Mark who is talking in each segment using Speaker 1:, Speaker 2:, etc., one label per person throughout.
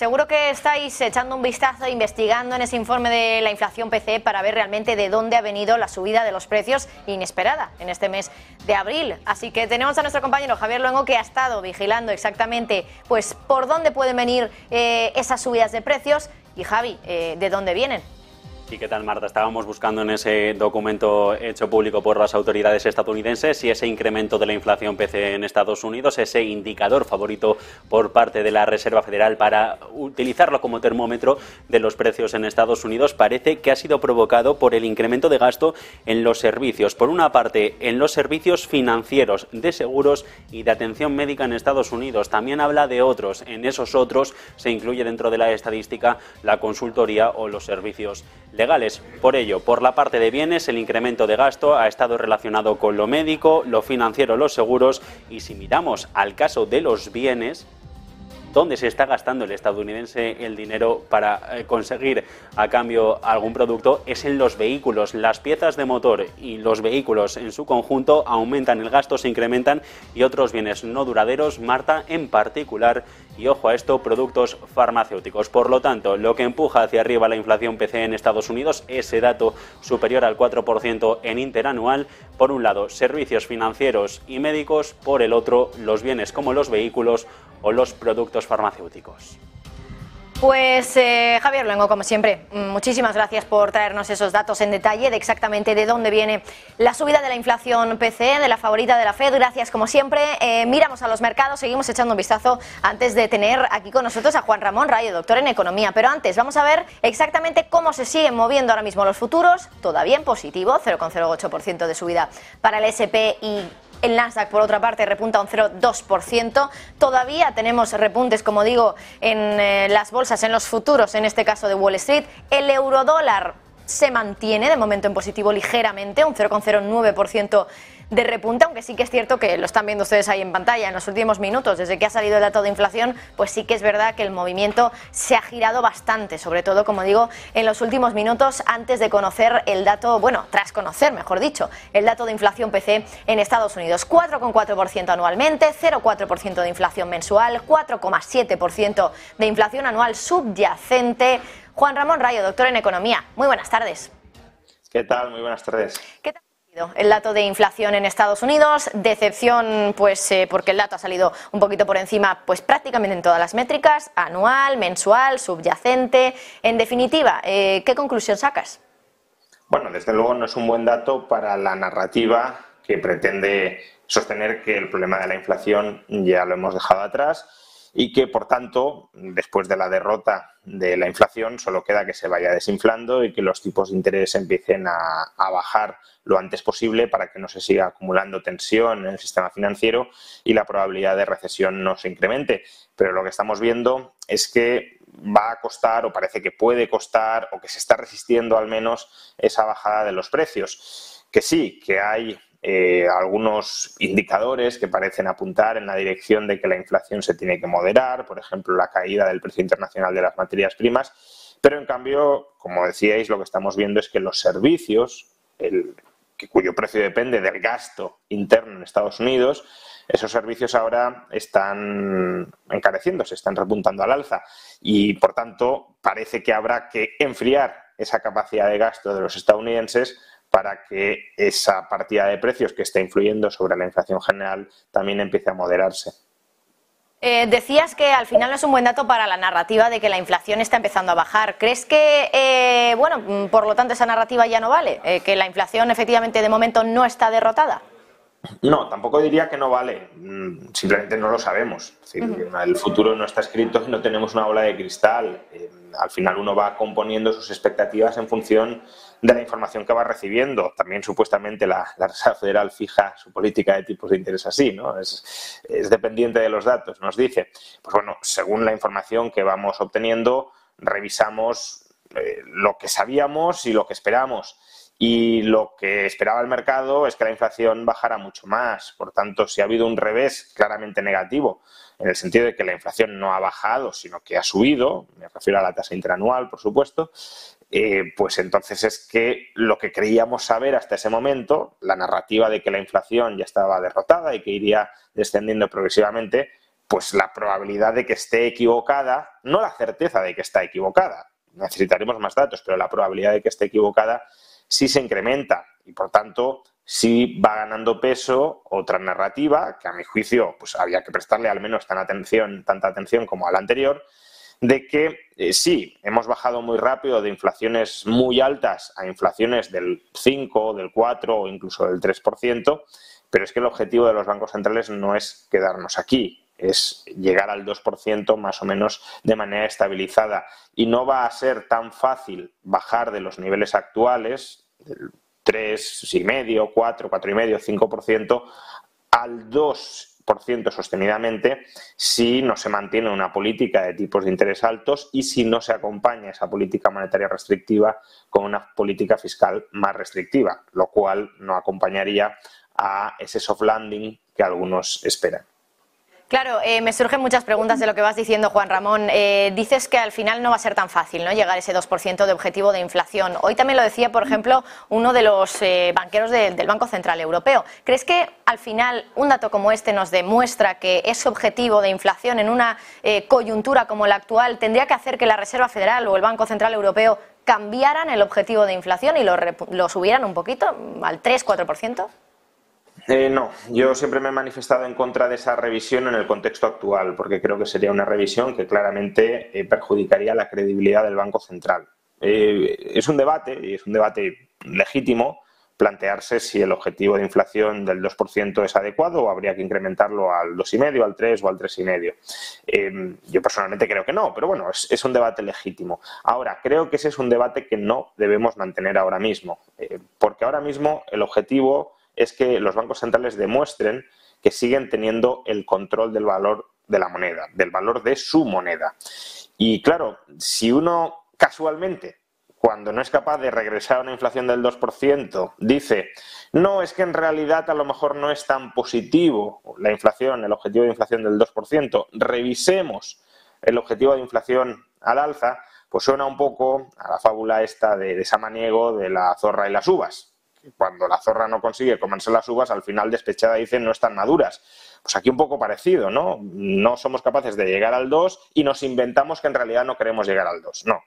Speaker 1: Seguro que estáis echando un vistazo, investigando en ese informe de la inflación PCE para ver realmente de dónde ha venido la subida de los precios inesperada en este mes de abril. Así que tenemos a nuestro compañero Javier Luengo que ha estado vigilando exactamente pues por dónde pueden venir eh, esas subidas de precios y Javi, eh, ¿de dónde vienen?
Speaker 2: ¿Y qué tal, Marta? Estábamos buscando en ese documento hecho público por las autoridades estadounidenses y ese incremento de la inflación PC en Estados Unidos, ese indicador favorito por parte de la Reserva Federal para utilizarlo como termómetro de los precios en Estados Unidos, parece que ha sido provocado por el incremento de gasto en los servicios. Por una parte, en los servicios financieros, de seguros y de atención médica en Estados Unidos. También habla de otros. En esos otros se incluye dentro de la estadística la consultoría o los servicios legales. Por ello, por la parte de bienes, el incremento de gasto ha estado relacionado con lo médico, lo financiero, los seguros y si miramos al caso de los bienes, dónde se está gastando el estadounidense el dinero para eh, conseguir a cambio algún producto es en los vehículos. Las piezas de motor y los vehículos en su conjunto aumentan el gasto, se incrementan y otros bienes no duraderos, Marta en particular, y ojo a esto, productos farmacéuticos. Por lo tanto, lo que empuja hacia arriba la inflación PC en Estados Unidos, ese dato superior al 4% en interanual, por un lado, servicios financieros y médicos, por el otro, los bienes como los vehículos o los productos farmacéuticos.
Speaker 1: Pues eh, Javier Luengo, como siempre, muchísimas gracias por traernos esos datos en detalle de exactamente de dónde viene la subida de la inflación PC, de la favorita de la Fed. Gracias, como siempre. Eh, miramos a los mercados, seguimos echando un vistazo antes de tener aquí con nosotros a Juan Ramón Rayo, doctor en economía. Pero antes, vamos a ver exactamente cómo se siguen moviendo ahora mismo los futuros. Todavía en positivo, 0,08% de subida para el SP y el Nasdaq, por otra parte, repunta un 0,2%. Todavía tenemos repuntes, como digo, en eh, las bolsas, en los futuros, en este caso de Wall Street. El eurodólar se mantiene de momento en positivo ligeramente, un 0,09% de repunte, aunque sí que es cierto que lo están viendo ustedes ahí en pantalla en los últimos minutos, desde que ha salido el dato de inflación, pues sí que es verdad que el movimiento se ha girado bastante, sobre todo, como digo, en los últimos minutos antes de conocer el dato, bueno, tras conocer, mejor dicho, el dato de inflación PC en Estados Unidos. 4,4% anualmente, 0,4% de inflación mensual, 4,7% de inflación anual subyacente. Juan Ramón Rayo, doctor en Economía. Muy buenas tardes.
Speaker 3: ¿Qué tal? Muy buenas tardes.
Speaker 1: ¿Qué tal? El dato de inflación en Estados Unidos, decepción, pues eh, porque el dato ha salido un poquito por encima, pues prácticamente en todas las métricas, anual, mensual, subyacente. En definitiva, eh, ¿qué conclusión sacas?
Speaker 3: Bueno, desde luego no es un buen dato para la narrativa que pretende sostener que el problema de la inflación ya lo hemos dejado atrás y que, por tanto, después de la derrota de la inflación, solo queda que se vaya desinflando y que los tipos de interés empiecen a, bajar lo antes posible para que no se siga acumulando tensión en el sistema financiero y la probabilidad de recesión no se incremente. Pero lo que estamos viendo es que va a costar o parece que puede costar o que se está resistiendo al menos esa bajada de los precios. Que sí, que hay eh, algunos indicadores que parecen apuntar en la dirección de que la inflación se tiene que moderar, por ejemplo, la caída del precio internacional de las materias primas, pero en cambio, como decíais, lo que estamos viendo es que los servicios, el, cuyo precio depende del gasto interno en Estados Unidos, esos servicios ahora están encareciéndose, están repuntando al alza. Y, por tanto, parece que habrá que enfriar esa capacidad de gasto de los estadounidenses para que esa partida de precios que está influyendo sobre la inflación general también empiece a moderarse.
Speaker 1: Eh, decías que al final no es un buen dato para la narrativa de que la inflación está empezando a bajar. ¿Crees que, eh, bueno, mm, por lo tanto esa narrativa ya no vale? Eh, ¿Que la inflación efectivamente de momento no está derrotada?
Speaker 3: No, tampoco diría que no vale, mm, simplemente no lo sabemos. El futuro no está escrito y no tenemos una bola de cristal. Eh, al final uno va componiendo sus expectativas en función de la información que va recibiendo. También supuestamente la, Reserva Federal fija su política de tipos de interés así, ¿no? Es, es dependiente de los datos, nos dice. Pues bueno, según la información que vamos obteniendo, revisamos eh, lo que sabíamos y lo que esperamos. Y lo que esperaba el mercado es que la inflación bajara mucho más. Por tanto, si ha habido un revés claramente negativo, en el sentido de que la inflación no ha bajado, sino que ha subido, me refiero a la tasa interanual, por supuesto, eh, pues entonces es que lo que creíamos saber hasta ese momento, la narrativa de que la inflación ya estaba derrotada y que iría descendiendo progresivamente, pues la probabilidad de que esté equivocada, no la certeza de que está equivocada, necesitaremos más datos, pero la probabilidad de que esté equivocada sí se incrementa y por tanto sí va ganando peso otra narrativa que a mi juicio pues había que prestarle al menos tan atención, tanta atención como a la anterior, de que eh, sí, hemos bajado muy rápido de inflaciones muy altas a inflaciones del 5, del 4 o incluso del 3%, pero es que el objetivo de los bancos centrales no es quedarnos aquí, es llegar al 2% más o menos de manera estabilizada. Y no va a ser tan fácil bajar de los niveles actuales, del 3,5, 4, 4,5, 5%, al 2% sostenidamente si no se mantiene una política de tipos de interés altos y si no se acompaña esa política monetaria restrictiva con una política fiscal más restrictiva, lo cual no acompañaría a ese soft landing que algunos esperan.
Speaker 1: Claro, eh, me surgen muchas preguntas de lo que vas diciendo, Juan Ramón. Eh, dices que al final no va a ser tan fácil ¿no? llegar a ese 2% de objetivo de inflación. Hoy también lo decía, por ejemplo, uno de los eh, banqueros del Banco Central Europeo. ¿Crees que al final un dato como este nos demuestra que ese objetivo de inflación en una coyuntura como la actual tendría que hacer que la Reserva Federal o el Banco Central Europeo cambiaran el objetivo de inflación y lo, lo subieran un poquito al 3-4%?
Speaker 3: Eh, no, yo siempre me he manifestado en contra de esa revisión en el contexto actual, porque creo que sería una revisión que claramente eh, perjudicaría la credibilidad del Banco Central. Eh, es un debate, y es un debate legítimo, plantearse si el objetivo de inflación del 2% es adecuado o habría que incrementarlo al 2,5, al 3 o al 3,5. yo personalmente creo que no, pero bueno, es, un debate legítimo. Ahora, creo que ese es un debate que no debemos mantener ahora mismo, porque ahora mismo el objetivo es que los bancos centrales demuestren que siguen teniendo el control del valor de la moneda, del valor de su moneda. Y claro, si uno casualmente, cuando no es capaz de regresar a una inflación del 2%, dice, no, es que en realidad a lo mejor no es tan positivo la inflación, el objetivo de inflación del 2%, revisemos el objetivo de inflación al alza, pues suena un poco a la fábula esta de, de Samaniego de la zorra y las uvas cuando la zorra no consigue comerse las uvas, al final despechada dice no están maduras. Pues aquí un poco parecido, ¿no? No somos capaces de llegar al 2 y nos inventamos que en realidad no queremos llegar al 2. No.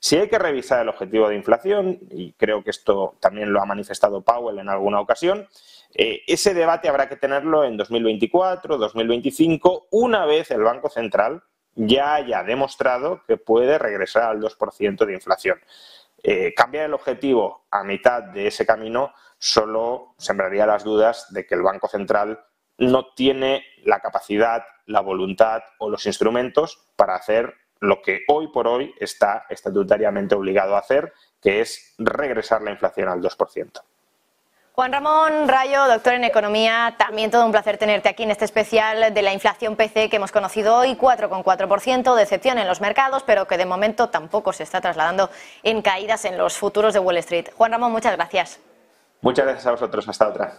Speaker 3: Si hay que revisar el objetivo de inflación, y creo que esto también lo ha manifestado Powell en alguna ocasión, eh, ese debate habrá que tenerlo en 2024, 2025, una vez el Banco Central ya haya demostrado que puede regresar al 2% de inflación. Eh, cambiar el objetivo a mitad de ese camino solo sembraría las dudas de que el Banco Central no tiene la capacidad, la voluntad o los instrumentos para hacer lo que hoy por hoy está estatutariamente obligado a hacer, que es regresar la inflación al 2%.
Speaker 1: Juan Ramón Rayo, doctor en Economía, también todo un placer tenerte aquí en este especial de la inflación PC que hemos conocido hoy, 4,4%, decepción en los mercados, pero que de momento tampoco se está trasladando en caídas en los futuros de Wall Street. Juan Ramón, muchas gracias.
Speaker 3: Muchas gracias a vosotros. Hasta otra.